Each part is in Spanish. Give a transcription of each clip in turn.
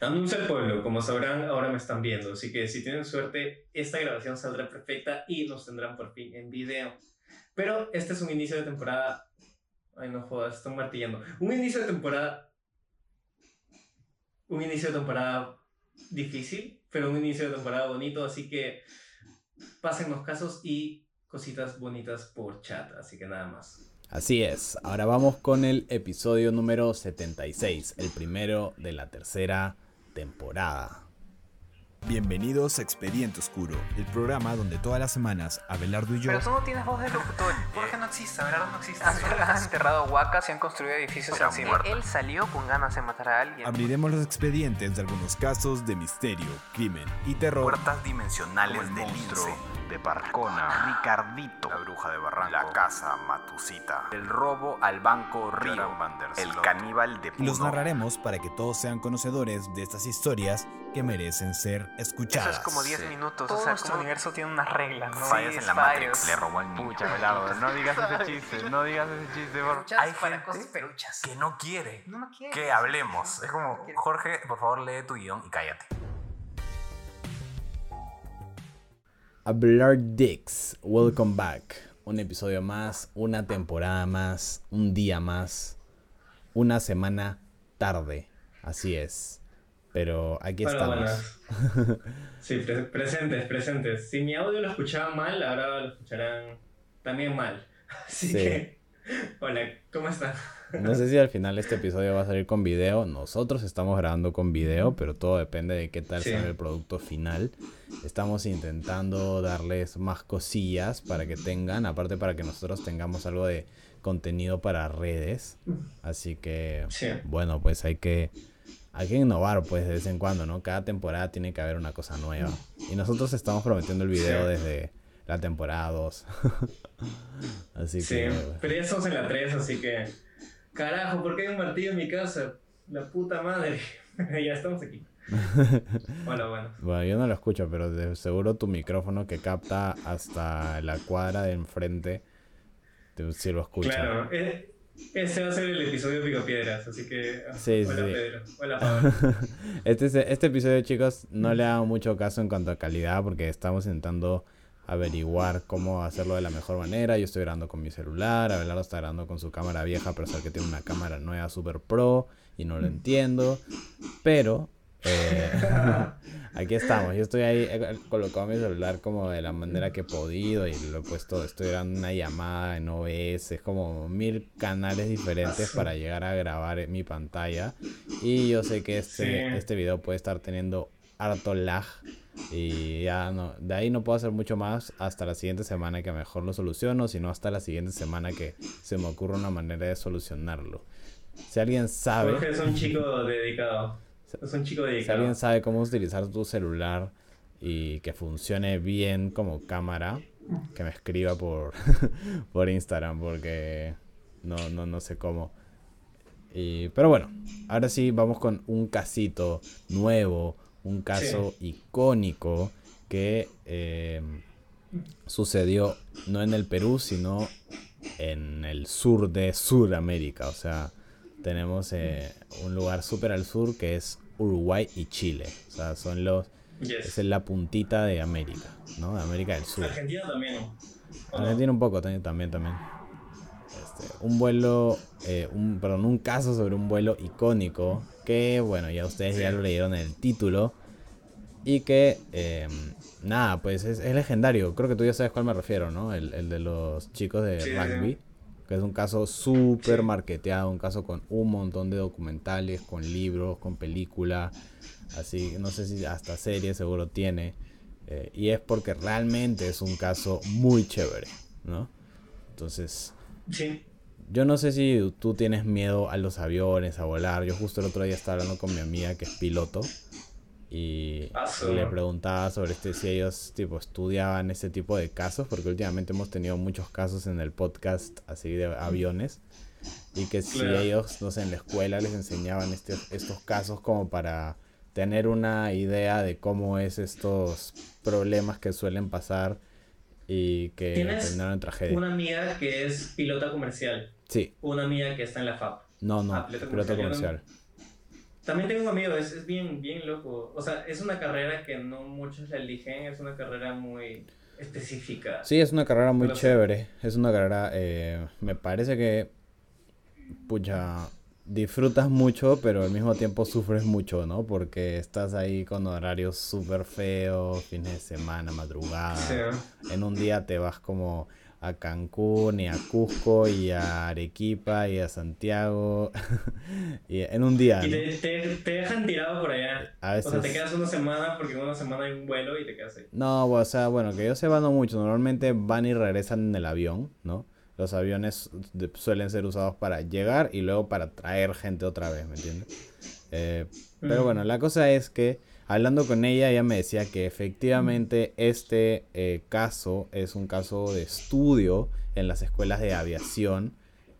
Anuncia el pueblo, como sabrán, ahora me están viendo, así que si tienen suerte, esta grabación saldrá perfecta y nos tendrán por fin en video. Pero este es un inicio de temporada. Ay, no jodas, estoy martillando. Un inicio de temporada. Un inicio de temporada difícil, pero un inicio de temporada bonito, así que pasen los casos y cositas bonitas por chat, así que nada más. Así es, ahora vamos con el episodio número 76, el primero de la tercera temporada. Bienvenidos a Expediente Oscuro, el programa donde todas las semanas Abelardo y yo... Pero tú no tienes voz de locutor. Jorge no existe, Abelardo no existe. Han enterrado huacas y han construido edificios Pero encima. muerto. Él salió con ganas de matar a alguien. Abriremos los expedientes de algunos casos de misterio, crimen y terror. Puertas dimensionales del monstruo lince. de Parcona, Ricardito. la bruja de Barranco, La casa Matusita, El robo al banco Río. El caníbal de Y los Puno. narraremos para que todos sean conocedores de estas historias que merecen ser Eso escuchadas. es como 10 Sí. minutos. Todo o sea, nuestro universo tiene unas reglas, ¿no? Fallas en la Matrix. Le robó al niño. Abelardo, no digas ese chiste, no digas ese chiste. por- Hay para gente cosas peruchas. Que no quiere No, no quiere. que hablemos. Es como, Jorge, por favor, lee tu guion y cállate. Hablar Dicks, welcome back. Un episodio más, una temporada más, un día más, una semana tarde. Así es. Pero aquí Hola, estamos. buenas. Sí, pre- presentes, presentes. Si mi audio lo escuchaban mal, ahora lo escucharán también mal. Así Sí. que, hola, ¿cómo están? No sé si al final este episodio va a salir con video. Nosotros estamos grabando con video, pero todo depende de qué tal Sí. sale el producto final. Estamos intentando darles más cosillas para que tengan, aparte para que nosotros tengamos algo de contenido para redes. Así que, Sí. bueno, pues hay que hay que innovar pues de vez en cuando, ¿no? Cada temporada tiene que haber una cosa nueva. Y nosotros estamos prometiendo el video Sí. desde la temporada 2. Así Sí, que pero ya estamos en la 3, así que. Carajo, ¿por qué hay un martillo en mi casa? La puta madre. ya estamos aquí. Hola, bueno. Bueno, yo no lo escucho, pero de seguro tu micrófono que capta hasta la cuadra de enfrente, te- sí lo escucha. Claro, eh, este va a ser el episodio Pico Piedras, así que. ah, Sí, hola, sí. Pedro. Hola, Pablo. Este, es- este episodio, chicos, no le hago mucho caso en cuanto a calidad porque estamos intentando averiguar cómo hacerlo de la mejor manera. Yo estoy grabando con mi celular, Abelardo está grabando con su cámara vieja, pero sabe que tiene una cámara nueva super pro y no lo entiendo. Pero eh, aquí estamos. Yo estoy ahí, he colocado mi celular como de la manera que he podido y lo he puesto, estoy grabando una llamada en OBS, es como mil canales diferentes para llegar a grabar en mi pantalla. Y yo sé que este, Sí. este video puede estar teniendo harto lag. Y ya no, de ahí no puedo hacer mucho más hasta la siguiente semana que mejor lo soluciono, sino hasta la siguiente semana que se me ocurra una manera de solucionarlo. Si alguien sabe, Jorge es un chico dedicado. Es un chico si alguien sabe cómo utilizar tu celular y que funcione bien como cámara, que me escriba por, por Instagram porque no, no, no sé cómo. Y, pero bueno, ahora sí vamos con un casito nuevo, un caso icónico que eh, sucedió no en el Perú, sino en el sur de Sudamérica. O sea, tenemos eh, un lugar súper al sur que es Uruguay y Chile. O sea, son los... Yes. Es la puntita de América, ¿no? De América del Sur. Argentina también. Argentina un poco también, también, también. Este, un vuelo, eh, un, perdón, un caso sobre un vuelo icónico que, bueno, ya ustedes ya lo leyeron en el título y que, eh, nada, pues es, es legendario. Creo que tú ya sabes cuál me refiero, ¿no? El, el de los chicos de sí, rugby, sí. Que es un caso súper marketeado, un caso con un montón de documentales, con libros, con película, así, no sé si hasta serie seguro tiene. eh, y es porque realmente es un caso muy chévere, ¿no? Entonces, Sí. yo no sé si tú tienes miedo a los aviones, a volar. Yo justo el otro día estaba hablando con mi amiga que es piloto y le preguntaba sobre este si ellos tipo estudiaban este tipo de casos porque últimamente hemos tenido muchos casos en el podcast así de aviones y que si Claro. ellos no sé en la escuela les enseñaban este- estos casos como para tener una idea de cómo es estos problemas que suelen pasar y que ¿Tienes terminaron en tragedia. Una amiga que es pilota comercial. Sí, Una amiga que está en la FAP. no, no, Ah, comercial, comercial. También tengo un amigo, es, es bien, bien loco. O sea, es una carrera que no muchos la eligen, es una carrera muy específica. Sí, es una carrera muy Pero sí. chévere. Es una carrera, eh, me parece que, pucha, disfrutas mucho, pero al mismo tiempo sufres mucho, ¿no? Porque estás ahí con horarios súper feos, fines de semana, madrugada. Sí. En un día te vas como a Cancún y a Cusco y a Arequipa y a Santiago. y en un día, Y te, te, te dejan tirado por allá. A O sea, te veces- quedas una semana porque en una semana hay un vuelo y te quedas ahí. No, o sea, bueno, que yo sepa no mucho. Normalmente van y regresan en el avión, ¿no? Los aviones suelen ser usados para llegar y luego para traer gente otra vez, ¿me entiendes? Eh, pero bueno, la cosa es que hablando con ella, ella me decía que efectivamente este eh, caso es un caso de estudio en las escuelas de aviación,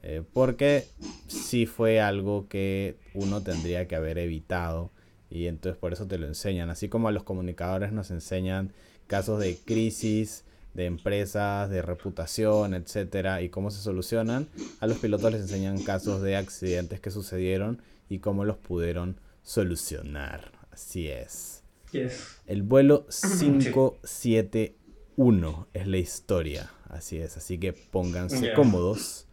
eh, porque sí fue algo que uno tendría que haber evitado y entonces por eso te lo enseñan, así como a los comunicadores nos enseñan casos de crisis de empresas, de reputación, etcétera, y cómo se solucionan. A los pilotos les enseñan casos de accidentes que sucedieron y cómo los pudieron solucionar. Así es. Yes. El vuelo 571 es la historia. Así es. Así que pónganse cómodos.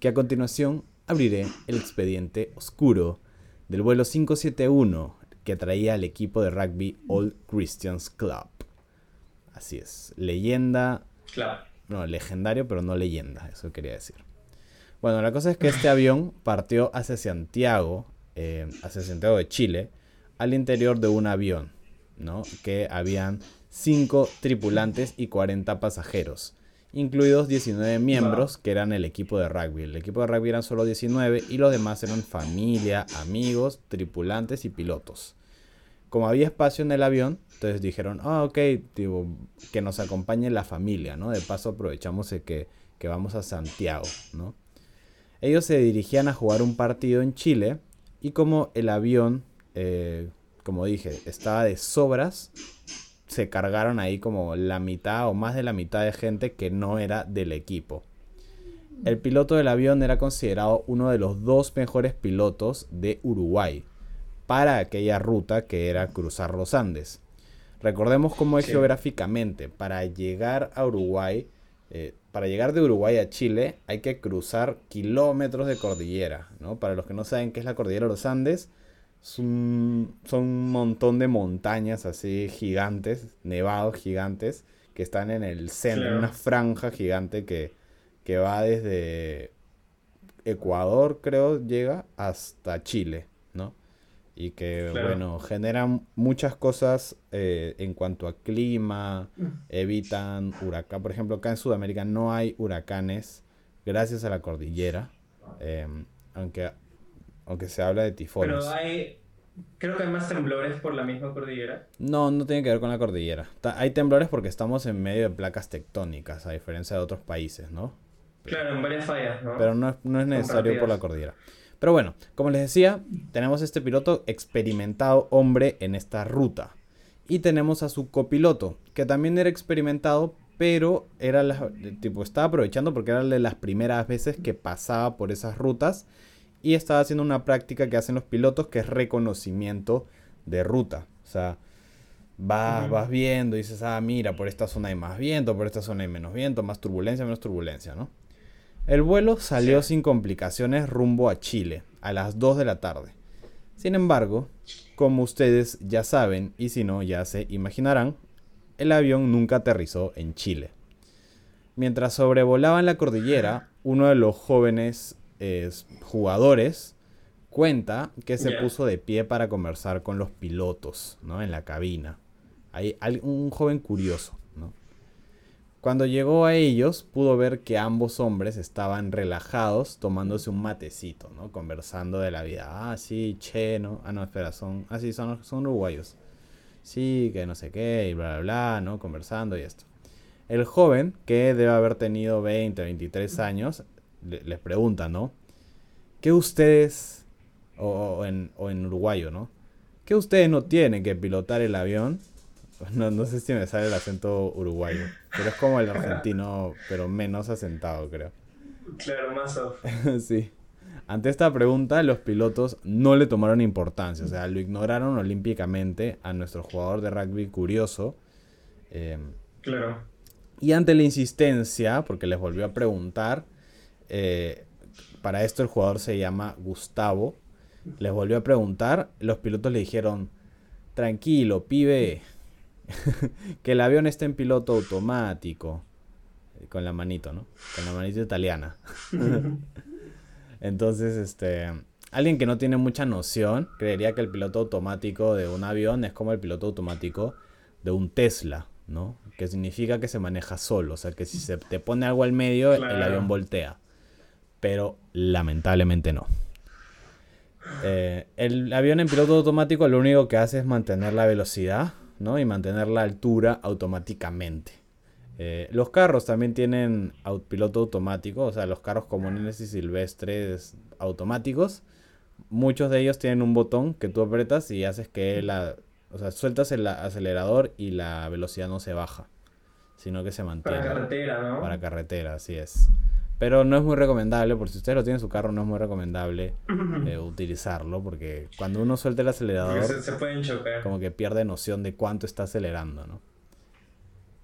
Que a continuación abriré el expediente oscuro del vuelo 571 que traía al equipo de rugby All Christians Club. Así es. Leyenda Claro. no, legendario, pero no leyenda, eso quería decir. Bueno, la cosa es que este avión partió hacia Santiago, eh, hacia Santiago de Chile, al interior de un avión, ¿no? Que habían 5 tripulantes y 40 pasajeros, incluidos 19 miembros que eran el equipo de rugby. El equipo de rugby eran solo 19 y los demás eran familia, amigos, tripulantes y pilotos como había espacio en el avión, entonces dijeron, ah, ok, tipo, que nos acompañe la familia, ¿no? De paso aprovechamos de que, que vamos a Santiago, ¿no? Ellos se dirigían a jugar un partido en Chile y como el avión, eh, como dije, estaba de sobras, se cargaron ahí como la mitad o más de la mitad de gente que no era del equipo. El piloto del avión era considerado uno de los dos mejores pilotos de Uruguay para aquella ruta que era cruzar los Andes. Recordemos cómo es Sí. geográficamente. Para llegar a Uruguay, eh, para llegar de Uruguay a Chile, hay que cruzar kilómetros de cordillera. ¿no? Para los que no saben qué es la cordillera de los Andes, son un montón de montañas así gigantes, nevados gigantes, que están en el centro, en una franja gigante que, que va desde Ecuador, creo, llega hasta Chile, ¿no? Y que, Claro. bueno, generan muchas cosas eh, en cuanto a clima, evitan huracán. Por ejemplo, acá en Sudamérica no hay huracanes gracias a la cordillera, eh, aunque, aunque se habla de tifones. Pero hay. Creo que hay más temblores por la misma cordillera. No, no tiene que ver con la cordillera. Hay temblores porque estamos en medio de placas tectónicas, a diferencia de otros países, ¿no? Claro, en varias fallas, ¿no? pero no, es- no es necesario por la cordillera. Pero bueno, como les decía, tenemos este piloto experimentado hombre en esta ruta. Y tenemos a su copiloto, que también era experimentado, pero era la- tipo, estaba aprovechando porque era de las primeras veces que pasaba por esas rutas y estaba haciendo una práctica que hacen los pilotos, que es reconocimiento de ruta. O sea, vas, vas viendo y dices, ah, mira, por esta zona hay más viento, por esta zona hay menos viento, más turbulencia, menos turbulencia, ¿no? El vuelo salió sin complicaciones rumbo a Chile a las 2 de la tarde. Sin embargo, como ustedes ya saben, y si no ya se imaginarán, el avión nunca aterrizó en Chile. Mientras sobrevolaban la cordillera, uno de los jóvenes eh, jugadores cuenta que se puso de pie para conversar con los pilotos, ¿no? En la cabina. Hay un joven curioso, ¿no? Cuando llegó a ellos, pudo ver que ambos hombres estaban relajados tomándose un matecito, ¿no? Conversando de la vida. Ah, sí, che, ¿no? Ah, no, espera, son... Ah, sí, son, son uruguayos. Sí, que no sé qué, y bla, bla, bla, ¿no? Conversando y esto. El joven, que debe haber tenido 20, 23 años, les pregunta, ¿no? ¿Qué ustedes, o, o en, o en uruguayo, ¿no? ¿Qué ustedes no tienen que pilotar el avión? No, no sé si me sale el acento uruguayo, pero es como el argentino, pero menos asentado, creo. Claro, más off. sí. Ante esta pregunta, los pilotos no le tomaron importancia, o sea, lo ignoraron olímpicamente a nuestro jugador de rugby curioso. eh, Claro. y ante la insistencia, porque les volvió a preguntar, eh, para esto el jugador se llama Gustavo, les volvió a preguntar, los pilotos le dijeron, tranquilo, pibe, que el avión está en piloto automático, con la manito, ¿no? Con la manito italiana. Entonces, este, alguien que no tiene mucha noción creería que el piloto automático de un avión es como el piloto automático de un Tesla, ¿no? Que significa que se maneja solo, o sea, que si se te pone algo al medio, el avión voltea. Pero lamentablemente no. Eh, el avión en piloto automático lo único que hace es mantener la velocidad, ¿no? Y mantener la altura automáticamente. Eh, los carros también tienen piloto automático, o sea, los carros comunes y silvestres automáticos. Muchos de ellos tienen un botón que tú apretas y haces que la... O sea, sueltas el acelerador y la velocidad no se baja, sino que se mantiene. Para carretera, ¿no? Para carretera, así es. Pero no es muy recomendable, por si usted lo tiene en su carro, no es muy recomendable eh, utilizarlo, porque cuando uno suelta el acelerador, se, se pueden chocar. como que pierde noción de cuánto está acelerando, ¿no?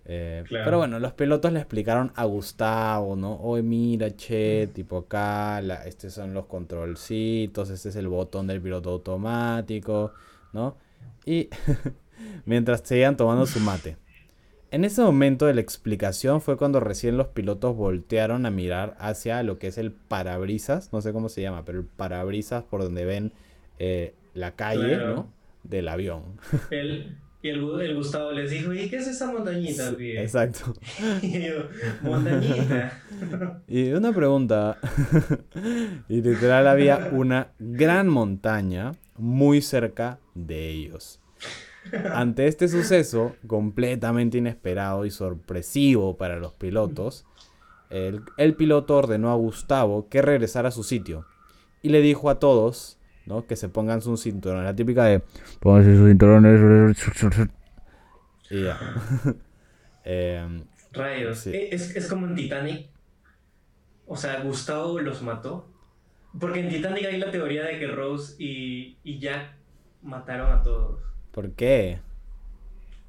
Eh, Claro. Pero bueno, los pilotos le explicaron a Gustavo, ¿no? Oye, mira, che, tipo acá, la, estos son los controlcitos, este es el botón del piloto automático, ¿no? Y mientras seguían tomando su mate. En ese momento de la explicación fue cuando recién los pilotos voltearon a mirar hacia lo que es el parabrisas, no sé cómo se llama, pero el parabrisas por donde ven eh, la calle, Claro. ¿no? Del avión. El, y el, el Gustavo les dijo, ¿y qué es esa montañita? Exacto. Y yo, montañita. Y una pregunta. y literal había una gran montaña muy cerca de ellos. Ante este suceso, completamente inesperado y sorpresivo para los pilotos, el, el piloto ordenó a Gustavo que regresara a su sitio y le dijo a todos ¿no? que se pongan sus cinturones. La típica de pónganse sus cinturones. Y ya. Em, Rayos. Sí. Eh, Es, es como en Titanic. O sea, Gustavo los mató. Porque en Titanic hay la teoría de que Rose y, y Jack mataron a todos. ¿Por qué?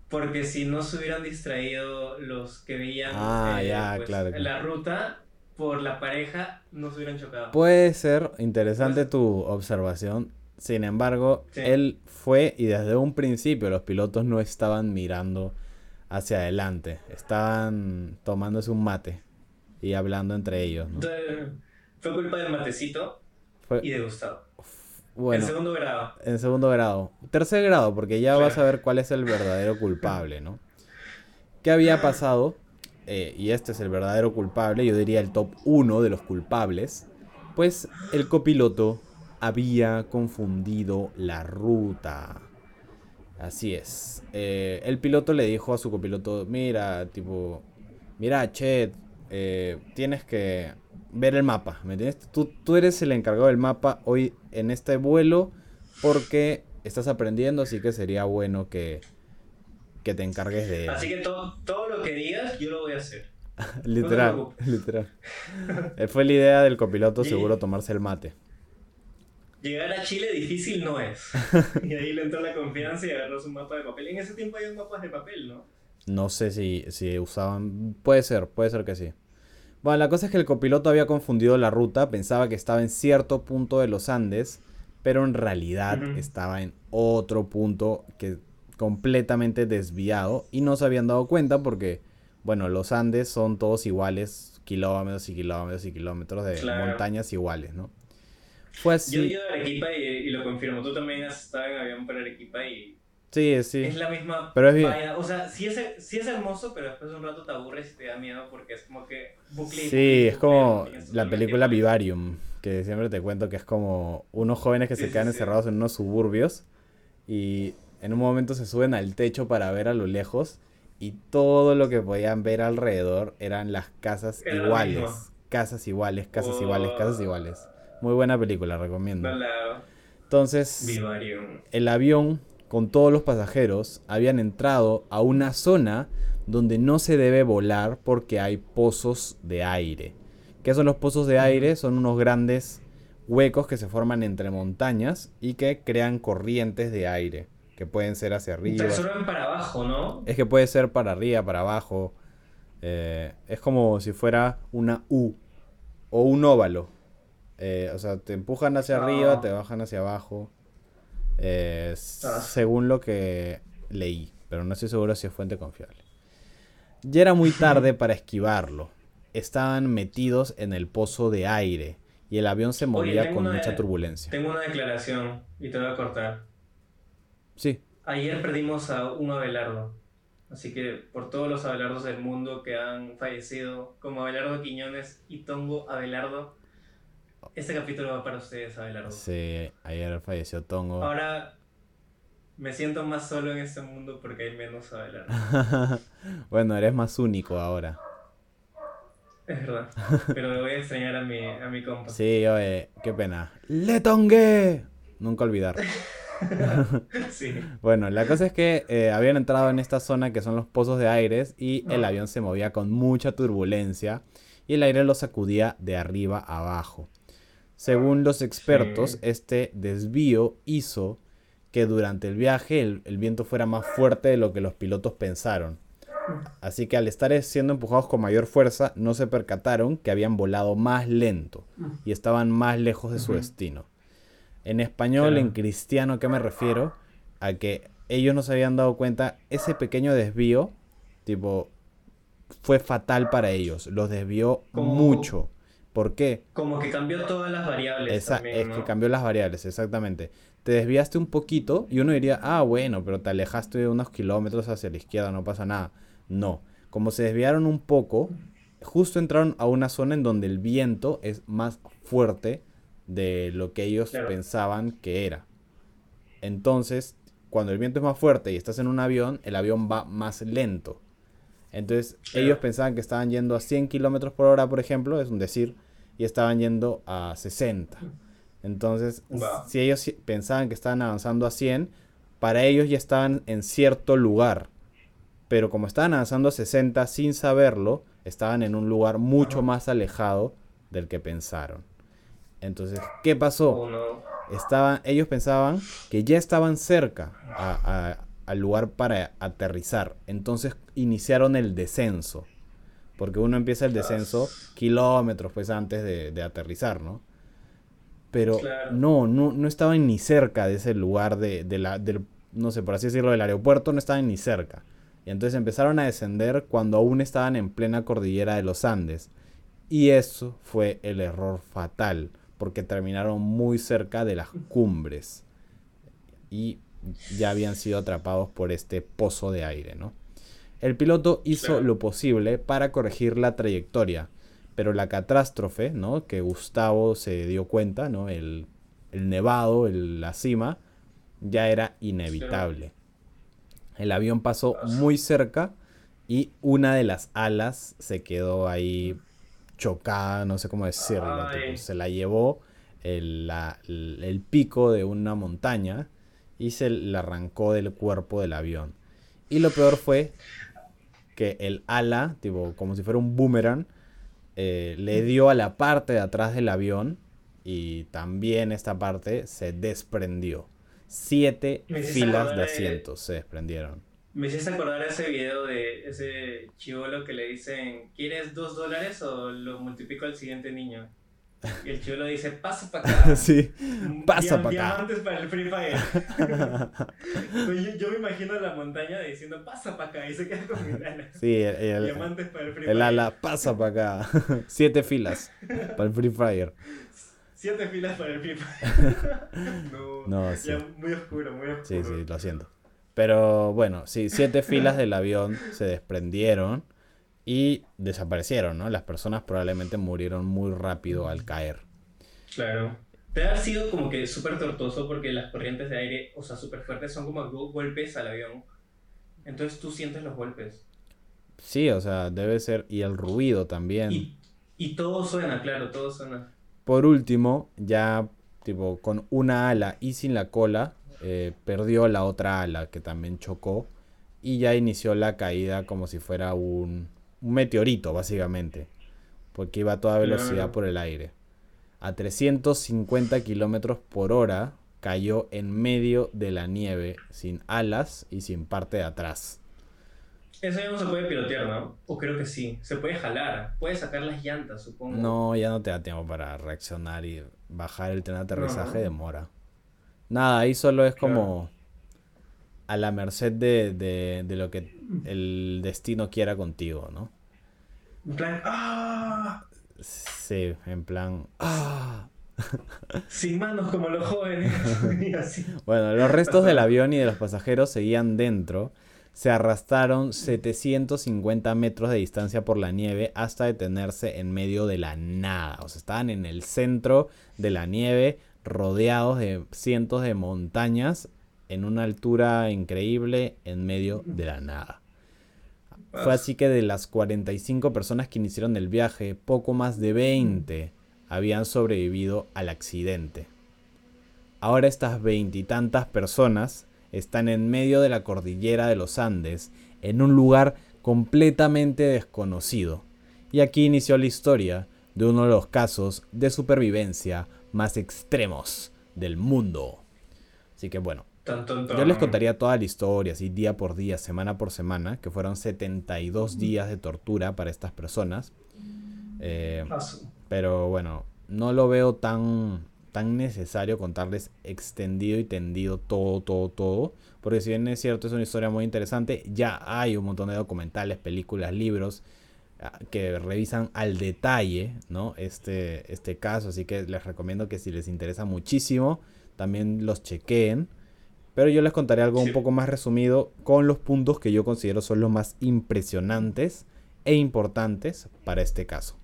Porque si no se hubieran distraído los que veían Ah, ya, claro, claro. la ruta por la pareja, no se hubieran chocado. Puede ser interesante Pues- tu observación. Sin embargo, Sí. él fue y desde un principio los pilotos no estaban mirando hacia adelante. Estaban tomándose un mate y hablando entre ellos. fue culpa del matecito Fue- y de Gustavo. Bueno, En segundo grado. en segundo grado. Tercer grado, porque ya Claro. vas a ver cuál es el verdadero culpable, ¿no? ¿Qué había pasado? Eh, y este es el verdadero culpable, yo diría el top 1 de los culpables. Pues el copiloto había confundido la ruta. Así es. Eh, el piloto le dijo a su copiloto, mira, tipo, mira, Chet, eh, tienes que ver el mapa, ¿me entiendes? Tú, tú eres el encargado del mapa hoy en este vuelo porque estás aprendiendo, así que sería bueno que, que te encargues de... Así que todo, todo lo que digas, yo lo voy a hacer. literal, no te literal. Eh, Fue la idea del copiloto seguro tomarse el mate. Llegar a Chile difícil no es. y ahí le entró la confianza y agarró su mapa de papel. En ese tiempo había mapas de papel, ¿no? No sé si, si usaban. Puede ser, puede ser que sí. Bueno, la cosa es que el copiloto había confundido la ruta, pensaba que estaba en cierto punto de los Andes, pero en realidad estaba en otro punto que completamente desviado y no se habían dado cuenta porque, bueno, los Andes son todos iguales, kilómetros y kilómetros y kilómetros de Claro. montañas iguales, ¿no? Fue así. Yo he ido a Arequipa y, y lo confirmo. Tú también has estado en avión para Arequipa y Sí, sí. es la misma Pero es bien. O sea, sí es, sí es hermoso, pero después de un rato te aburres y te da miedo porque es como que bucle Sí, es como la película. Vivarium, que siempre te cuento que es como unos jóvenes que Sí, se sí, quedan sí. encerrados en unos suburbios y en un momento se suben al techo para ver a lo lejos y todo lo que podían ver alrededor eran las casas Era iguales. Casas iguales, casas iguales, casas iguales. Muy buena película, recomiendo. Entonces, Vivarium. el avión con todos los pasajeros habían entrado a una zona donde no se debe volar porque hay pozos de aire. ¿Qué son los pozos de aire? Son unos grandes huecos que se forman entre montañas y que crean corrientes de aire, que pueden ser hacia arriba. Pero para abajo, ¿no? Es que puede ser para arriba, para abajo. eh, es como si fuera una U o un óvalo. Eh, o sea, te empujan hacia Ah. arriba, te bajan hacia abajo. Eh, Ah. Según lo que leí, pero no estoy seguro si es fuente confiable. Ya era muy tarde para esquivarlo. Estaban metidos en el pozo de aire y el avión se movía con una- mucha turbulencia. Tengo una declaración y te voy a cortar. Sí, Ayer perdimos a un Abelardo. Así que por todos los Abelardos del mundo que han fallecido, como Abelardo Quiñones y Tongo Abelardo, este capítulo va para ustedes, Abelardo. sí, ayer falleció Tongo. Ahora me siento más solo en este mundo porque hay menos Abelardo. bueno, eres más único ahora. Es verdad. Pero voy a extrañar a mi, a mi compa. Sí, oye, qué pena. ¡Le tongué! Nunca olvidar. Sí. Bueno, la cosa es que eh, habían entrado en esta zona que son los pozos de aires y el avión se movía con mucha turbulencia y el aire lo sacudía de arriba a abajo. Según los expertos, Sí. este desvío hizo que durante el viaje el, el viento fuera más fuerte de lo que los pilotos pensaron. Así que al estar siendo empujados con mayor fuerza, no se percataron que habían volado más lento y estaban más lejos de su destino. En español, Claro. en cristiano, ¿a qué me refiero? A que ellos no se habían dado cuenta, ese pequeño desvío, tipo, fue fatal para ellos. Los desvió Como- mucho. ¿Por qué? Como que cambió todas las variables. Esa- también, es ¿no? que cambió las variables, exactamente. Te desviaste un poquito y uno diría, ah, bueno, pero te alejaste unos kilómetros hacia la izquierda, no pasa nada. No, como se desviaron un poco, justo entraron a una zona en donde el viento es más fuerte de lo que ellos Claro. pensaban que era. Entonces, cuando el viento es más fuerte y estás en un avión, el avión va más lento. Entonces, Claro. ellos pensaban que estaban yendo a 100 kilómetros por hora, por ejemplo, es un decir, y estaban yendo a 60. Entonces, si ellos pensaban que estaban avanzando a 100, para ellos ya estaban en cierto lugar. Pero como estaban avanzando a 60 sin saberlo, estaban en un lugar mucho más alejado del que pensaron. Entonces, ¿qué pasó? Oh, no. estaban, ellos pensaban que ya estaban cerca a- a- al lugar para aterrizar. Entonces iniciaron el descenso. Porque uno empieza el descenso kilómetros pues antes de, de aterrizar, ¿no? Pero Claro. no, no, no estaban ni cerca de ese lugar de, de la, del, no sé, por así decirlo, del aeropuerto, no estaban ni cerca. Y entonces empezaron a descender cuando aún estaban en plena cordillera de los Andes. Y eso fue el error fatal, porque terminaron muy cerca de las cumbres. Y ya habían sido atrapados por este pozo de aire, ¿no? El piloto hizo Claro. lo posible para corregir la trayectoria, pero la catástrofe, ¿no? Que Gustavo se dio cuenta, ¿no? El, el nevado, el- la cima, ya era inevitable. El avión pasó muy cerca y una de las alas se quedó ahí chocada, no sé cómo decirlo. Tipo, se la llevó el, la- el- el pico de una montaña y se la arrancó del cuerpo del avión. Y lo peor fue que el ala, tipo, como si fuera un boomerang, eh, le dio a la parte de atrás del avión y también esta parte se desprendió. Siete filas de- asientos se desprendieron. Me hiciste acordar ese video de ese chivolo que le dicen, ¿quieres dos dólares o lo multiplico al siguiente niño? Y el chivolo dice, pasa para acá. sí, pasa para acá. Diamantes para el Free Fire. Yo, yo me imagino la montaña diciendo, pasa para acá y se queda con mi ala. Sí, el, el- Diamantes para el Free el Fire. ala pasa para acá. Siete filas para el Free Fire. Siete filas para el Free Fire. no, No, sí. ya muy oscuro, muy oscuro. Sí, sí, lo siento. Pero bueno, sí, siete filas del avión se desprendieron y desaparecieron, ¿no? Las personas probablemente murieron muy rápido al caer. Claro. Te ha sido como que súper tortuoso porque las corrientes de aire, o sea, súper fuertes, son como go- golpes al avión. Entonces tú sientes los golpes. Sí, o sea, debe ser. Y el ruido también. Y, y todo suena, claro, todo suena. Por último, ya tipo con una ala y sin la cola, eh, perdió la otra ala que también chocó y ya inició la caída como si fuera un, un meteorito, básicamente, porque iba a toda velocidad Claro. por el aire. a 350 kilómetros por hora cayó en medio de la nieve, sin alas y sin parte de atrás. Eso ya no se puede pilotear, ¿no? O creo que sí. Se puede jalar. Puede sacar las llantas, supongo. No, ya no te da tiempo para reaccionar y bajar el tren de aterrizaje No. demora. Nada, ahí solo es Claro. A la merced de, de- de lo que el destino quiera contigo, ¿no? En plan, ¡ah! Sí, en plan... ¡ah! Sin manos como los jóvenes. Así. Bueno, los restos del avión y de los pasajeros seguían dentro. Se arrastraron 750 metros de distancia por la nieve hasta detenerse en medio de la nada. O sea, estaban en el centro de la nieve, rodeados de cientos de montañas, en una altura increíble, en medio de la nada. Fue así que de las 45 personas que iniciaron el viaje, poco más de 20 habían sobrevivido al accidente. Ahora estas veintitantas personas están en medio de la cordillera de los Andes, en un lugar completamente desconocido. Y aquí inició la historia de uno de los casos de supervivencia más extremos del mundo. Así que bueno, Tan, tan, tan. yo les contaría toda la historia, así día por día, semana por semana, que fueron 72 días de tortura para estas personas. Eh, Ah, pero bueno, no lo veo tan, tan necesario contarles extendido y tendido todo, todo, todo. Porque si bien es cierto, es una historia muy interesante, ya hay un montón de documentales, películas, libros ah, que revisan al detalle, ¿no? Este, este caso. Así que les recomiendo que si les interesa muchísimo, también los chequeen. Pero yo les contaré algo un poco más resumido con los puntos que yo considero son los más impresionantes e importantes para este caso.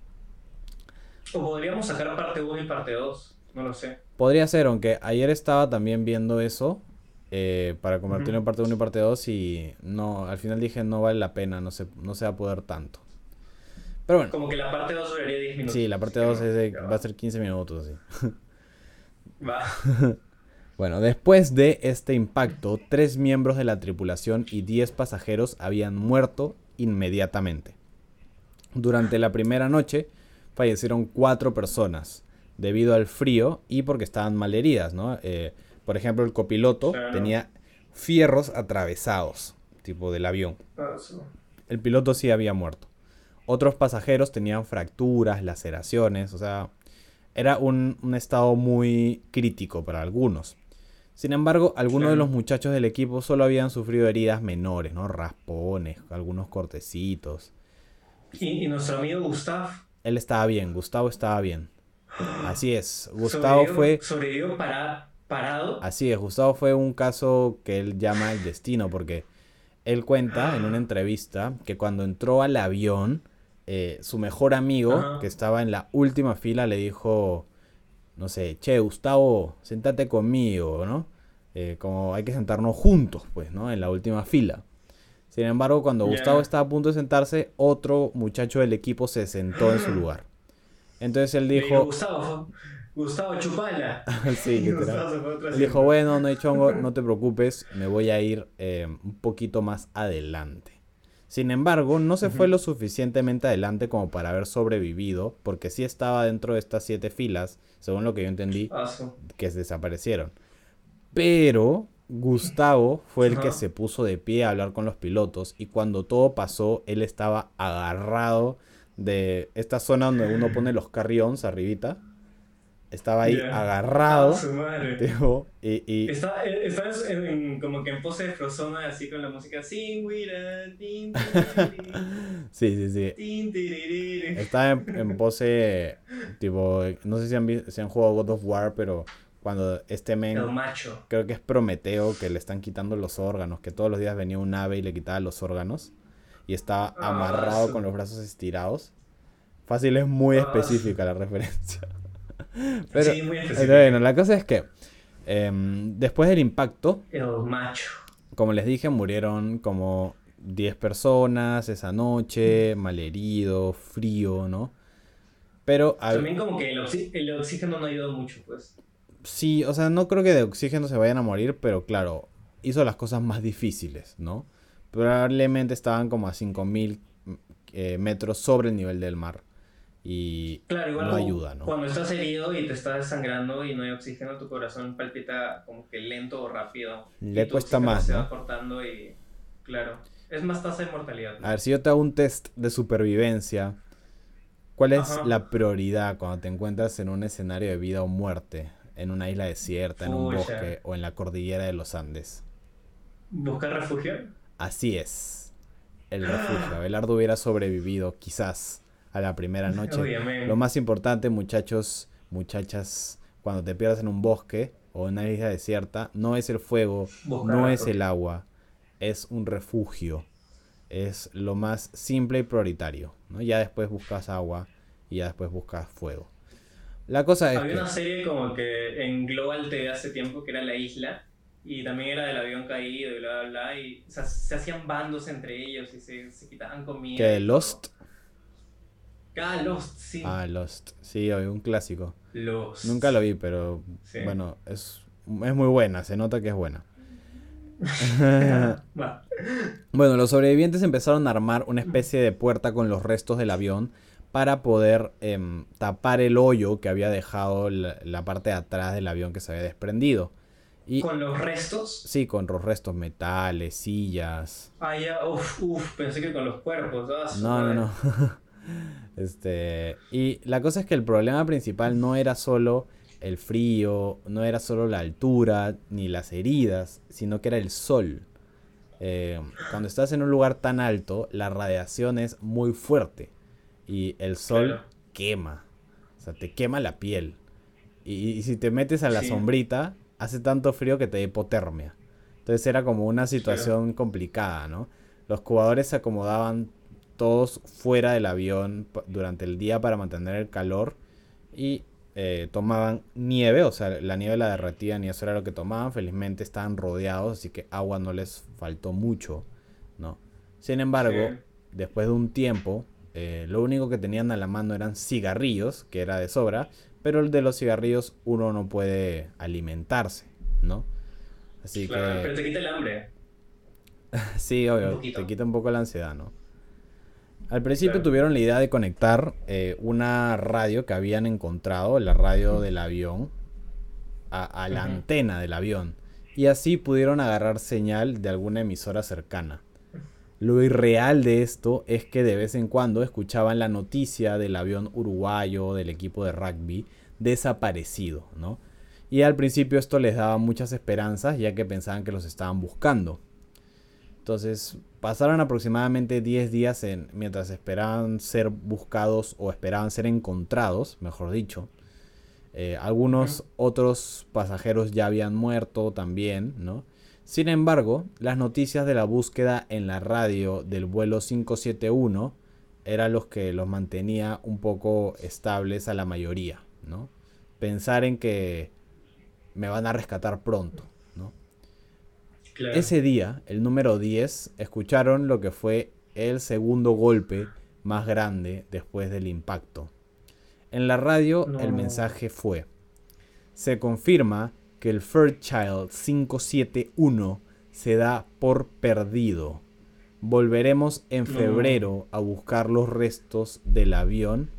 O podríamos sacar parte 1 y parte 2. No lo sé. Podría ser, aunque ayer estaba también viendo eso eh, para convertirlo en parte 1 y parte 2 y no, al final dije no vale la pena, no se, no se va a poder tanto. Pero bueno, Como que la parte 2 duraría 10 minutos. sí, la parte así que 2 no, es de- ya va a ser 15 minutos así. Va. Bueno, después de este impacto, tres miembros de la tripulación y 10 pasajeros habían muerto inmediatamente. Durante la primera noche fallecieron cuatro personas debido al frío y porque estaban malheridas, ¿no? Eh, por ejemplo, el copiloto tenía fierros atravesados, tipo del avión. El piloto sí había muerto. Otros pasajeros tenían fracturas, laceraciones, o sea, era un, un estado muy crítico para algunos. Sin embargo, algunos de los muchachos del equipo solo habían sufrido heridas menores, ¿no? Raspones, algunos cortecitos. Y, y nuestro amigo Gustav. Él estaba bien, Gustavo estaba bien. Así es, Gustavo sobrevivió- fue... Sobrevivió para, parado. Así es, Gustavo fue un caso que él llama el destino, porque él cuenta en una entrevista que cuando entró al avión, eh, su mejor amigo, que estaba en la última fila, le dijo, no sé, che, Gustavo, sentate conmigo, ¿no? Eh, como hay que sentarnos juntos, pues, ¿no? En la última fila. Sin embargo, cuando. Gustavo estaba a punto de sentarse, otro muchacho del equipo se sentó en su lugar. Entonces él dijo, Gustavo, Gustavo, chupala. sí. Gustavo Él dijo, bueno, no hay chongo, no te preocupes, me voy a ir eh, un poquito más adelante. Sin embargo, no se fue lo suficientemente adelante como para haber sobrevivido, porque sí estaba dentro de estas siete filas, según lo que yo entendí, Ah, que desaparecieron. Pero Gustavo fue el que se puso de pie a hablar con los pilotos y cuando todo pasó, él estaba agarrado de esta zona donde uno pone los carry-ons arribita. Estaba ahí agarrado. Ah, su madre. Tipo, y, y- Está, eh, está en, en- como que en pose de Frozona, así con la música sí, sí, sí. Estaba en, en pose, tipo, no sé si han, si han jugado God of War, pero cuando este El men, macho. creo que es Prometeo, que le están quitando los órganos, que todos los días venía un ave y le quitaba los órganos, y estaba Ah, amarrado su- con los brazos estirados. Fácil, es muy Ah, específica la referencia. Pero, sí, muy eh, específico. bueno, la cosa es que em, después del impacto, El macho. como les dije, murieron como 10 personas esa noche, Mm. malherido, frío, ¿no? Pero También como que el, oxi- el oxígeno no ayudó mucho, pues. sí, o sea, no creo que de oxígeno se vayan a morir, pero claro, hizo las cosas más difíciles, ¿no? Probablemente estaban como a 5000 eh, metros sobre el nivel del mar. Y Claro, igual no como ayuda, ¿no? Cuando estás herido y te estás sangrando y no hay oxígeno, tu corazón palpita como que lento o rápido. Le Y cuesta más, Se ¿no? va cortando y. Claro. Es más tasa de mortalidad. ¿no? A ver, si yo te hago un test de supervivencia, ¿cuál es Ajá. la prioridad cuando te encuentras en un escenario de vida o muerte? En una isla desierta, en un bosque o en la cordillera de los Andes. ¿Buscar refugio? Así es. El refugio. Abelardo hubiera sobrevivido, quizás, a la primera noche. Obviamente. Lo más importante, muchachos, muchachas, cuando te pierdas en un bosque o en una isla desierta, no es el fuego, Buscar no es el agua, es un refugio. Es lo más simple y prioritario. ¿no? Ya después buscas agua y ya después buscas fuego. La cosa es Había que... una serie como que en Global TV hace tiempo que era La Isla y también era del avión caído y bla bla bla y o sea, se hacían bandos entre ellos y se, se quitaban comida. ¿Que. Lost? Ah, Lost, sí. Ah, Lost. Sí, un clásico. Lost. Nunca lo vi, pero Sí. bueno, es, es muy buena, se nota que es buena. Bueno, los sobrevivientes empezaron a armar una especie de puerta con los restos del avión para poder em, tapar el hoyo que había dejado la, la parte de atrás del avión que se había desprendido. Y Con los restos. sí, con los restos metales, sillas. Ah, ya, uff, uff, pensé que con los cuerpos. ah, No, no, madre. no. este, y la cosa es que el problema principal no era solo el frío, no era solo la altura, ni las heridas, sino que era el sol. Eh, cuando estás en un lugar tan alto, la radiación es muy fuerte y el sol Claro. quema, o sea, te quema la piel. Y, y si te metes a la Sí. sombrita, hace tanto frío que te da hipotermia. Entonces era como una situación complicada, ¿no? Los jugadores se acomodaban todos fuera del avión durante el día para mantener el calor y eh, tomaban nieve, o sea, la nieve la derretían y eso era lo que tomaban. Felizmente estaban rodeados, así que agua no les faltó mucho, ¿no? Sin embargo, Sí. después de un tiempo, eh, lo único que tenían a la mano eran cigarrillos, que era de sobra, pero el de los cigarrillos uno no puede alimentarse, ¿no? Así Claro, que... pero te quita el hambre. Sí, obvio, te quita un poco la ansiedad, ¿no? Al principio Claro. tuvieron la idea de conectar eh, una radio que habían encontrado, la radio del avión, a, a la antena del avión. Y así pudieron agarrar señal de alguna emisora cercana. Lo irreal de esto es que de vez en cuando escuchaban la noticia del avión uruguayo del equipo de rugby desaparecido, ¿no? Y al principio esto les daba muchas esperanzas ya que pensaban que los estaban buscando. Entonces pasaron aproximadamente 10 días en, mientras esperaban ser buscados o esperaban ser encontrados, mejor dicho. Eh, algunos otros pasajeros ya habían muerto también, ¿no? Sin embargo, las noticias de la búsqueda en la radio del vuelo 571 eran los que los mantenía un poco estables a la mayoría, ¿no? Pensar en que me van a rescatar pronto. Claro. Ese día, el número 10, escucharon lo que fue el segundo golpe más grande después del impacto. En la radio el mensaje fue, se confirma que el Fairchild 571 se da por perdido. Volveremos en febrero a buscar los restos del avión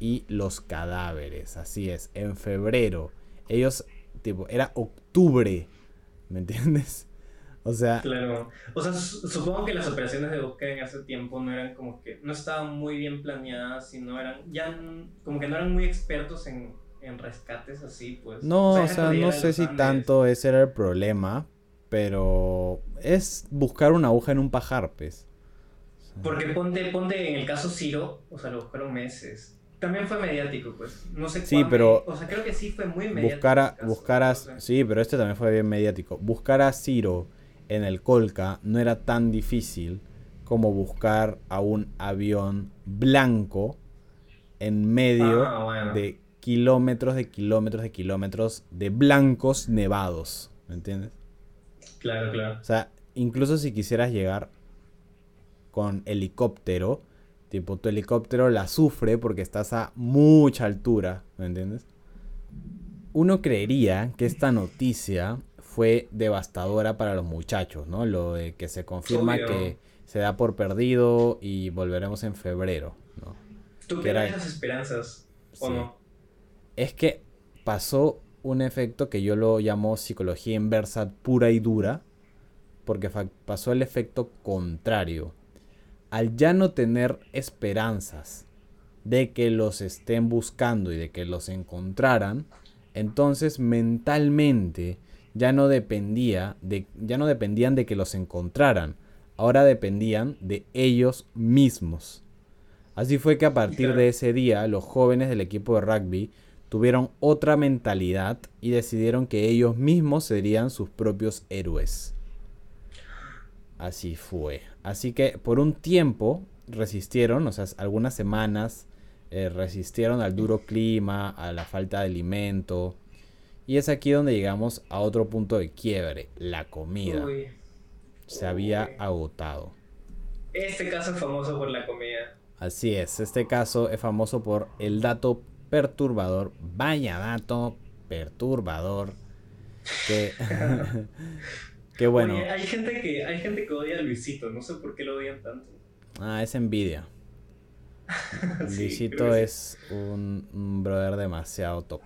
y los cadáveres. Así es, en febrero. Ellos, tipo, era octubre. ¿Me entiendes? O sea, Claro. O sea, su- supongo que las operaciones de búsqueda en ese tiempo no eran como que. No estaban muy bien planeadas y no eran. Ya. Como que no eran muy expertos en, en rescates así, pues. no, o sea, no sé si Andes. tanto ese era el problema, pero es buscar una aguja en un pajar, pues. Porque ponte, ponte en el caso Ciro, o sea, lo buscaron meses. También fue mediático, pues. No sé Sí, pero O sea, creo que sí fue muy mediático. Buscar a, ese caso, buscar a, no sé. sí, pero este también fue bien mediático. Buscar a Ciro en el Colca no era tan difícil como buscar a un avión blanco en medio Ah, bueno. de kilómetros de kilómetros de kilómetros de blancos nevados, ¿me entiendes? Claro, claro. O sea, incluso si quisieras llegar con helicóptero, tipo tu helicóptero la sufre porque estás a mucha altura, ¿me entiendes? Uno creería que esta noticia fue devastadora para los muchachos, ¿no? Lo de que se confirma Obvio. que se da por perdido y volveremos en febrero, ¿no? ¿Tú que era- esas esperanzas? ¿O Sí. no? Es que pasó un efecto que yo lo llamo psicología inversa pura y dura, porque pasó el efecto contrario. Al ya no tener esperanzas de que los estén buscando y de que los encontraran, entonces mentalmente ya no dependía de ya no dependían de que los encontraran, ahora dependían de ellos mismos. Así fue que a partir de ese día los jóvenes del equipo de rugby tuvieron otra mentalidad y decidieron que ellos mismos serían sus propios héroes. Así fue. Así que por un tiempo resistieron, o sea, algunas semanas eh, resistieron al duro clima, a la falta de alimento. Y es aquí donde llegamos a otro punto de quiebre, la comida. Uy, Se había uy. agotado. Este caso es famoso por la comida. Así es, este caso es famoso por el dato perturbador, vaya dato perturbador, que, que bueno, Oye, hay gente que hay gente que odia a Luisito, no sé por qué lo odian tanto. ah, es envidia. Sí, Luisito es un, un brother demasiado top.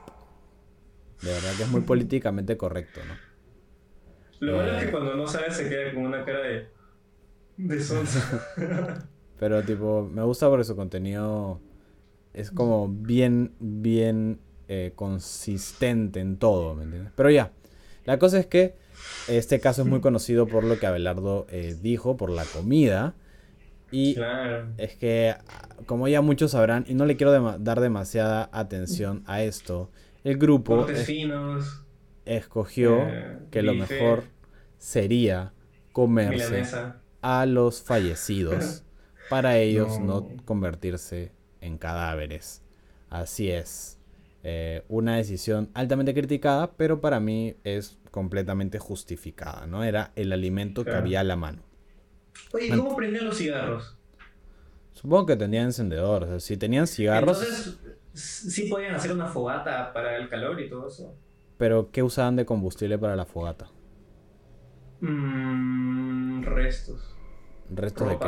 De verdad que es muy políticamente correcto, ¿no? Lo malo es Eh. que cuando no sabe se queda con una cara de de sonsa. Pero tipo, me gusta porque su contenido es como bien, bien eh, consistente en todo, ¿me entiendes? Pero ya, la cosa es que este caso es muy conocido por lo que Abelardo eh, dijo, por la comida. Y claro. es que, como ya muchos sabrán, y no le quiero dar demasiada atención a esto, el grupo es- escogió eh, que lo mejor sería comerse milanesa. a los fallecidos para ellos no, No. convertirse en cadáveres. Así es. Eh, una decisión altamente criticada, pero para mí es completamente justificada, ¿no? Era el alimento que había a la mano. Oye, ¿cómo prendían los cigarros? Supongo que tenían encendedor. o sea, si tenían cigarros, Entonces, sí podían hacer una fogata para el calor y todo eso. pero ¿qué usaban de combustible para la fogata? Mmm, restos. ¿Restos de qué?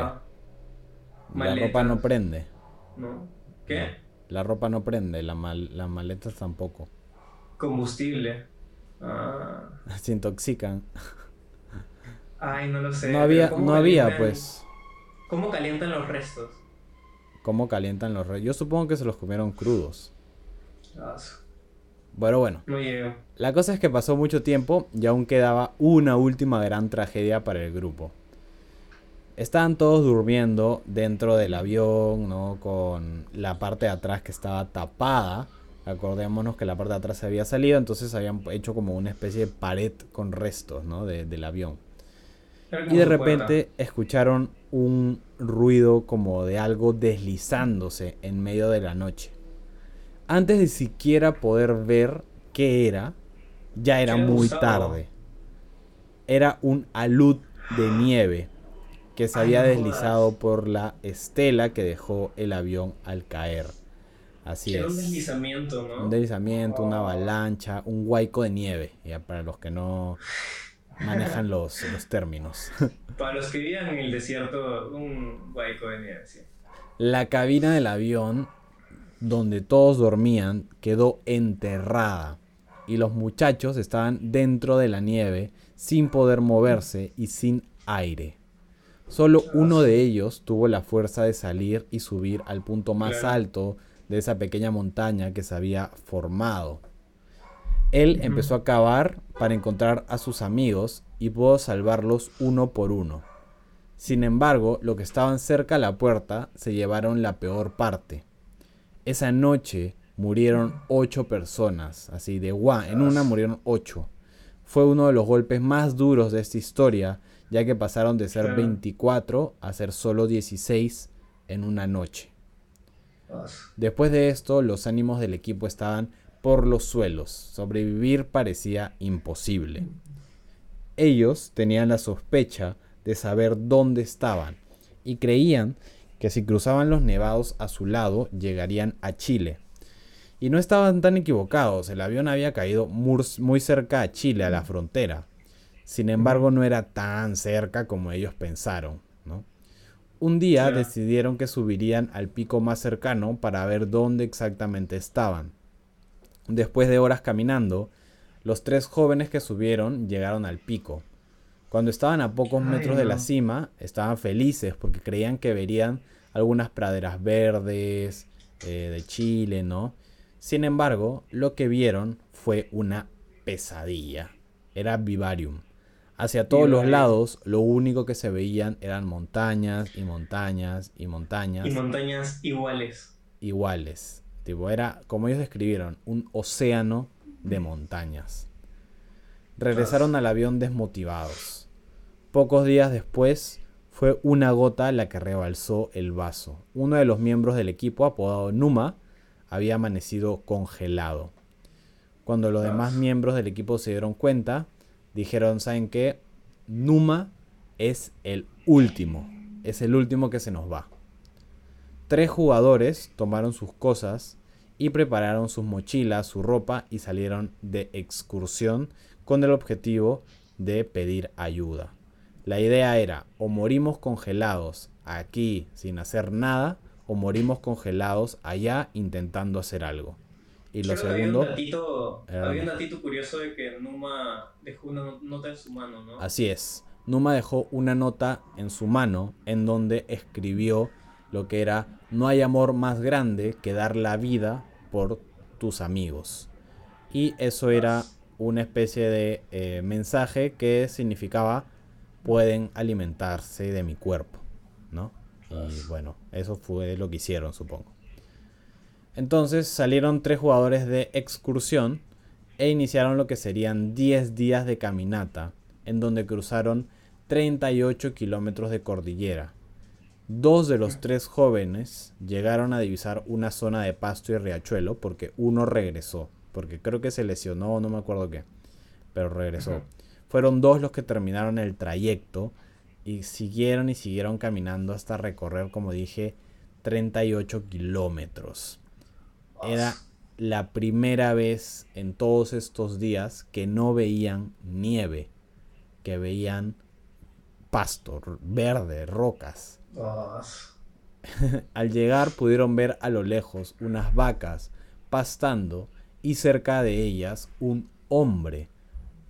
La ropa no prende. ¿No? ¿Qué? No, la ropa no prende, la mal- las maletas tampoco. Combustible. Ah. Se intoxican. Ay, no lo sé. no había, ¿cómo no había calientan- pues. ¿Cómo calientan los restos? ¿Cómo calientan los reyes? Yo supongo que se los comieron crudos. Pero bueno, no llego. la cosa es que pasó mucho tiempo y aún quedaba una última gran tragedia para el grupo. Estaban todos durmiendo dentro del avión, ¿no? Con la parte de atrás que estaba tapada. Acordémonos que la parte de atrás se había salido, entonces habían hecho como una especie de pared con restos, ¿no? de- del avión. Y de repente escucharon un ruido como de algo deslizándose en medio de la noche. Antes de siquiera poder ver qué era, ya era ¿Qué era, muy tarde. Era un alud de nieve que se había deslizado por la estela que dejó el avión al caer. Así Era un es. deslizamiento, ¿no? Un deslizamiento, una avalancha, un huaico de nieve, ya para los que no manejan los, los términos. Para los que vivían en el desierto, un huaico de nieve, sí. La cabina del avión donde todos dormían quedó enterrada y los muchachos estaban dentro de la nieve sin poder moverse y sin aire. Solo uno de ellos tuvo la fuerza de salir y subir al punto más alto de esa pequeña montaña que se había formado. Él empezó a cavar para encontrar a sus amigos y pudo salvarlos uno por uno. Sin embargo, los que estaban cerca a la puerta se llevaron la peor parte. Esa noche murieron ocho personas, así de guau, en una murieron ocho. Fue uno de los golpes más duros de esta historia, ya que pasaron de ser Claro. 24 a ser solo 16 en una noche. Después de esto, los ánimos del equipo estaban por los suelos. Sobrevivir parecía imposible. Ellos tenían la sospecha de saber dónde estaban y creían que si cruzaban los nevados a su lado llegarían a Chile. Y no estaban tan equivocados, el avión había caído muy cerca a Chile, a la frontera. Sin embargo, no era tan cerca como ellos pensaron. ¿no? Un día decidieron que subirían al pico más cercano para ver dónde exactamente estaban. Después de horas caminando, los tres jóvenes que subieron llegaron al pico. Cuando estaban a pocos metros de la cima, estaban felices porque creían que verían algunas praderas verdes eh, de Chile, ¿no? Sin embargo, lo que vieron fue una pesadilla. Era Vivarium. Hacia todos los lados, lo único que se veían eran montañas y montañas y montañas Y montañas iguales. iguales. Tipo, era, como ellos describieron, un océano de montañas. Regresaron al avión desmotivados. Pocos días después, fue una gota la que rebalsó el vaso. Uno de los miembros del equipo, apodado Numa, había amanecido congelado. Cuando los demás miembros del equipo se dieron cuenta, dijeron, ¿saben qué? Numa es el último. Es el último que se nos va. Tres jugadores tomaron sus cosas y prepararon sus mochilas, su ropa y salieron de excursión con el objetivo de pedir ayuda. La idea era o morimos congelados aquí sin hacer nada o morimos congelados allá intentando hacer algo. Y lo Creo segundo, Había un, datito, era había un datito curioso de que Numa dejó una no- nota en su mano, ¿no? Así es. Numa dejó una nota en su mano en donde escribió lo que era no hay amor más grande que dar la vida por tus amigos. Y eso era una especie de eh, mensaje que significaba pueden alimentarse de mi cuerpo, ¿no? Y bueno, eso fue lo que hicieron, supongo. Entonces salieron tres jugadores de excursión e iniciaron lo que serían 10 días de caminata, en donde cruzaron 38 kilómetros de cordillera. Dos de los tres jóvenes llegaron a divisar una zona de pasto y riachuelo porque uno regresó, porque creo que se lesionó, no me acuerdo qué, pero regresó. Fueron dos los que terminaron el trayecto y siguieron y siguieron caminando hasta recorrer, como dije, 38 kilómetros. Era la primera vez en todos estos días que no veían nieve, que veían pasto, verde, rocas. Al llegar pudieron ver a lo lejos unas vacas pastando y cerca de ellas un hombre.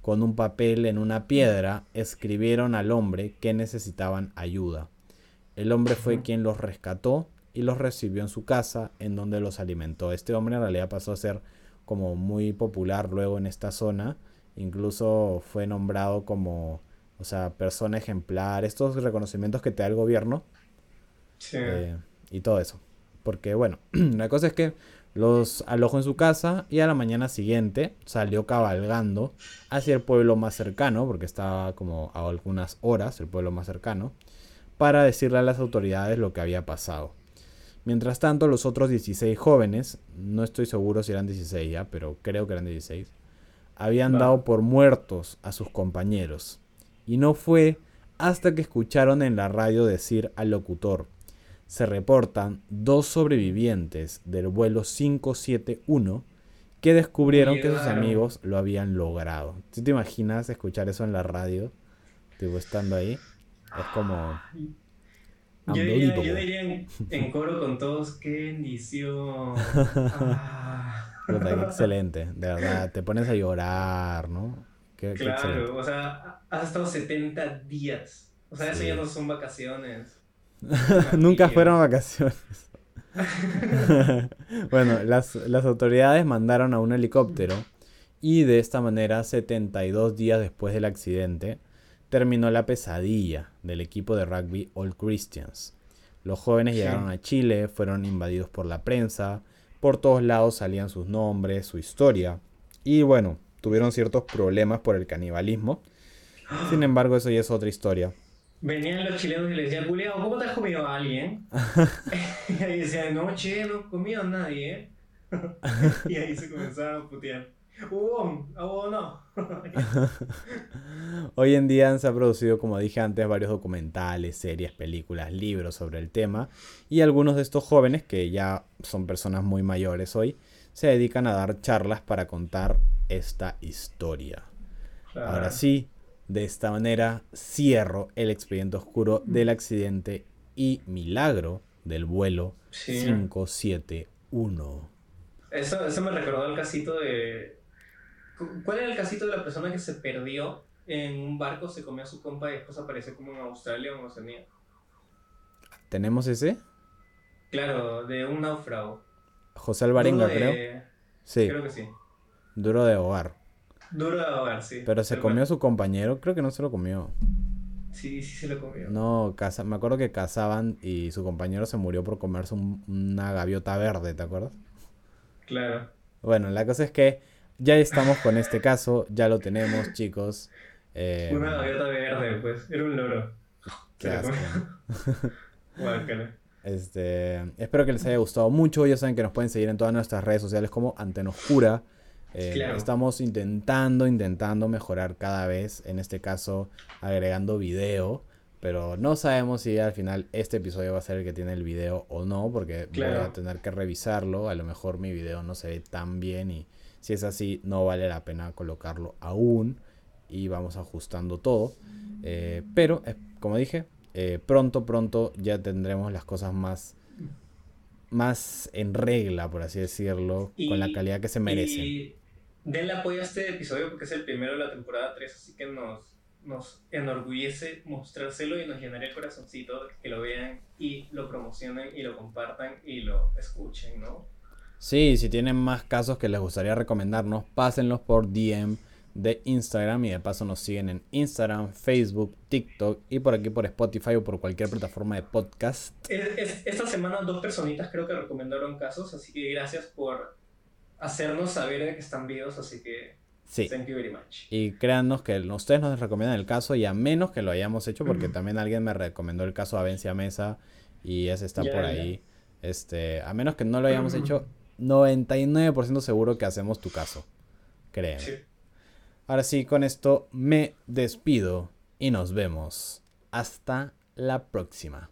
Con un papel en una piedra escribieron al hombre que necesitaban ayuda. El hombre fue quien los rescató y los recibió en su casa en donde los alimentó. Este hombre en realidad pasó a ser como muy popular luego en esta zona. Incluso fue nombrado como, o sea, persona ejemplar. Estos reconocimientos que te da el gobierno sí. eh, y todo eso. Porque bueno, la cosa es que los alojó en su casa y a la mañana siguiente salió cabalgando hacia el pueblo más cercano, porque estaba como a algunas horas el pueblo más cercano, para decirle a las autoridades lo que había pasado. Mientras tanto, los otros 16 jóvenes, no estoy seguro si eran 16 ya, pero creo que eran 16, habían dado por muertos a sus compañeros. Y no fue hasta que escucharon en la radio decir al locutor, se reportan dos sobrevivientes del vuelo 571 que descubrieron que sus amigos lo habían logrado. ¿Tú te imaginas escuchar eso en la radio? Tipo, estando ahí. Es como... Yo diría, yo diría en, en coro con todos, qué bendición. Ah. Excelente, de verdad, te pones a llorar, ¿no? Qué, qué excelente. Claro, o sea, has estado 70 días. O sea, eso ya no son vacaciones. Nunca fueron vacaciones. bueno, las, las autoridades mandaron a un helicóptero y de esta manera, 72 días después del accidente, terminó la pesadilla del equipo de rugby All Christians. Los jóvenes Sí. llegaron a Chile, fueron invadidos por la prensa, por todos lados salían sus nombres, su historia, y bueno, tuvieron ciertos problemas por el canibalismo. Sin embargo, eso ya es otra historia. Venían los chilenos y les decían, Julián, ¿cómo te has comido a alguien? y ahí decían, no, che, no he comido a nadie. ¿eh?". y ahí se comenzaban a putear. Hubo, hubo no. Hoy en día se ha producido, como dije antes, varios documentales, series, películas, libros sobre el tema y algunos de estos jóvenes, que ya son personas muy mayores hoy, se dedican a dar charlas para contar esta historia. Ah. Ahora sí, de esta manera cierro el expediente oscuro del accidente y Milagro del vuelo Sí. 571. Eso, eso me recordó el casito de. cu- ¿Cuál era el casito de la persona que se perdió en un barco, se comió a su compa y después apareció como en Australia o en Oceanía? ¿Tenemos ese? Claro, de un náufrago. José Alvarenga, de- creo. Sí, Creo que sí. duro de hogar. Duro de ahogar, sí. Pero se comió a su compañero, creo que no se lo comió. Sí, sí se lo comió. No, caza- me acuerdo que cazaban y su compañero se murió por comerse un- una gaviota verde, ¿te acuerdas? Claro. Bueno, la cosa es que ya estamos con este caso, ya lo tenemos, chicos. Eh, Una gaviota verde, pues. Era un loro. qué asco. comió. Este, espero que les haya gustado mucho. Ya saben que nos pueden seguir en todas nuestras redes sociales como Antenoscura. Eh, Claro. Estamos intentando, intentando mejorar cada vez. En este caso, agregando video. Pero no sabemos si al final este episodio va a ser el que tiene el video o no. Porque voy a tener que revisarlo. A lo mejor mi video no se ve tan bien. Y si es así, no vale la pena colocarlo aún. Y vamos ajustando todo. Eh, pero, eh, como dije, eh, pronto, pronto ya tendremos las cosas más, más en regla, por así decirlo, con la calidad que se merecen. Y denle apoyo a este episodio porque es el primero de la temporada 3, así que nos, nos enorgullece mostrárselo y nos llenaría el corazoncito que lo vean y lo promocionen y lo compartan y lo escuchen, ¿no? Sí, si tienen más casos que les gustaría recomendarnos, pásenlos por DM de Instagram y de paso nos siguen en Instagram, Facebook, TikTok y por aquí por Spotify o por cualquier plataforma de podcast. Es- es- esta semana dos personitas creo que recomendaron casos, así que gracias por hacernos saber que están vivos, así que Sí. thank you very much. Y créannos que ustedes nos recomiendan el caso y a menos que lo hayamos hecho, porque también alguien me recomendó el caso Avencia Mesa y ese está por ahí. Este, a menos que no lo hayamos hecho, 99% seguro que hacemos tu caso. Créeme. Sí. Ahora sí, con esto me despido y nos vemos. Hasta la próxima.